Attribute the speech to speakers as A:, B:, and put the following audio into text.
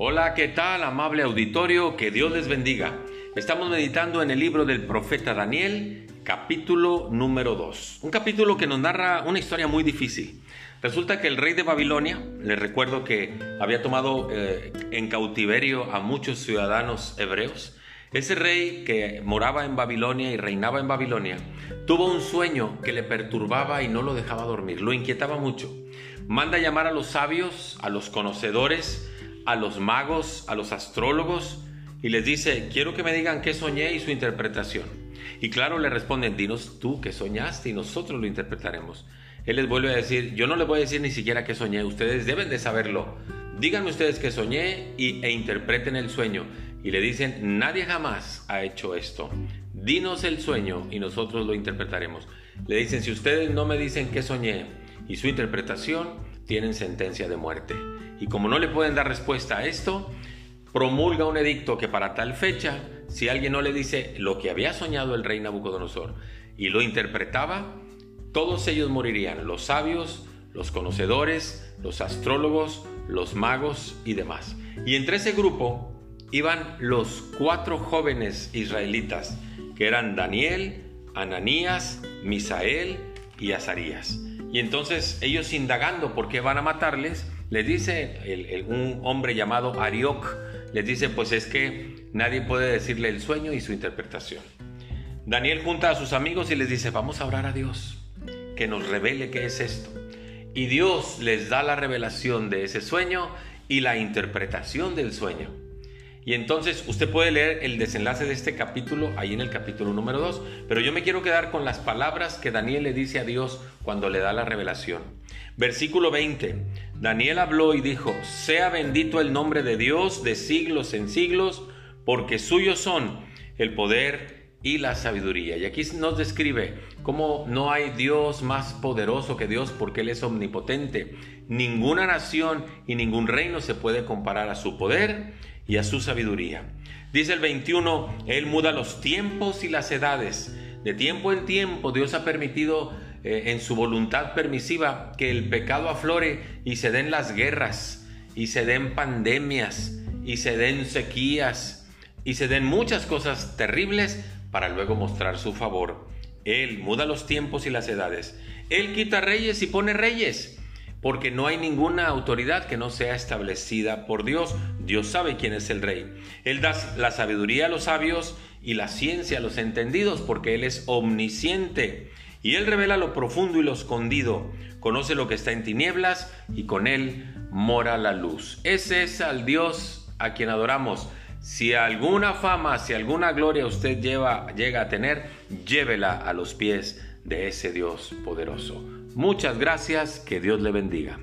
A: Hola, ¿qué tal, amable auditorio? Que Dios les bendiga. Estamos meditando en el libro del profeta Daniel, capítulo número 2. Un capítulo que nos narra una historia muy difícil. Resulta que el rey de Babilonia, les recuerdo que había tomado eh, en cautiverio a muchos ciudadanos hebreos, ese rey que moraba en Babilonia y reinaba en Babilonia, tuvo un sueño que le perturbaba y no lo dejaba dormir, lo inquietaba mucho. Manda llamar a los sabios, a los conocedores, a los magos, a los astrólogos, y les dice, quiero que me digan qué soñé y su interpretación. Y claro, le responden, dinos tú qué soñaste y nosotros lo interpretaremos. Él les vuelve a decir, yo no les voy a decir ni siquiera qué soñé, ustedes deben de saberlo. Díganme ustedes qué soñé y, e interpreten el sueño. Y le dicen, nadie jamás ha hecho esto. Dinos el sueño y nosotros lo interpretaremos. Le dicen, si ustedes no me dicen qué soñé y su interpretación, tienen sentencia de muerte. Y como no le pueden dar respuesta a esto, promulga un edicto que para tal fecha, si alguien no le dice lo que había soñado el rey Nabucodonosor y lo interpretaba, todos ellos morirían, los sabios, los conocedores, los astrólogos, los magos y demás. Y entre ese grupo iban los cuatro jóvenes israelitas, que eran Daniel, Ananías, Misael y Azarías. Y entonces ellos indagando por qué van a matarles, les dice un hombre llamado Arioc, les dice pues es que nadie puede decirle el sueño y su interpretación. Daniel junta a sus amigos y les dice vamos a orar a Dios, que nos revele qué es esto. Y Dios les da la revelación de ese sueño y la interpretación del sueño. Y entonces usted puede leer el desenlace de este capítulo ahí en el capítulo número 2, pero yo me quiero quedar con las palabras que Daniel le dice a Dios cuando le da la revelación. Versículo 20. Daniel habló y dijo, sea bendito el nombre de Dios de siglos en siglos, porque suyos son el poder y la sabiduría. Y aquí nos describe cómo no hay Dios más poderoso que Dios porque Él es omnipotente. Ninguna nación y ningún reino se puede comparar a su poder y a su sabiduría. Dice el 21, Él muda los tiempos y las edades. De tiempo en tiempo Dios ha permitido eh, en su voluntad permisiva que el pecado aflore y se den las guerras y se den pandemias y se den sequías y se den muchas cosas terribles para luego mostrar su favor. Él muda los tiempos y las edades. Él quita reyes y pone reyes porque no hay ninguna autoridad que no sea establecida por Dios. Dios sabe quién es el rey. Él da la sabiduría a los sabios y la ciencia a los entendidos, porque Él es omnisciente. Y Él revela lo profundo y lo escondido, conoce lo que está en tinieblas y con Él mora la luz. Ese es al Dios a quien adoramos. Si alguna fama, si alguna gloria usted lleva, llega a tener, llévela a los pies de ese Dios poderoso. Muchas gracias, que Dios le bendiga.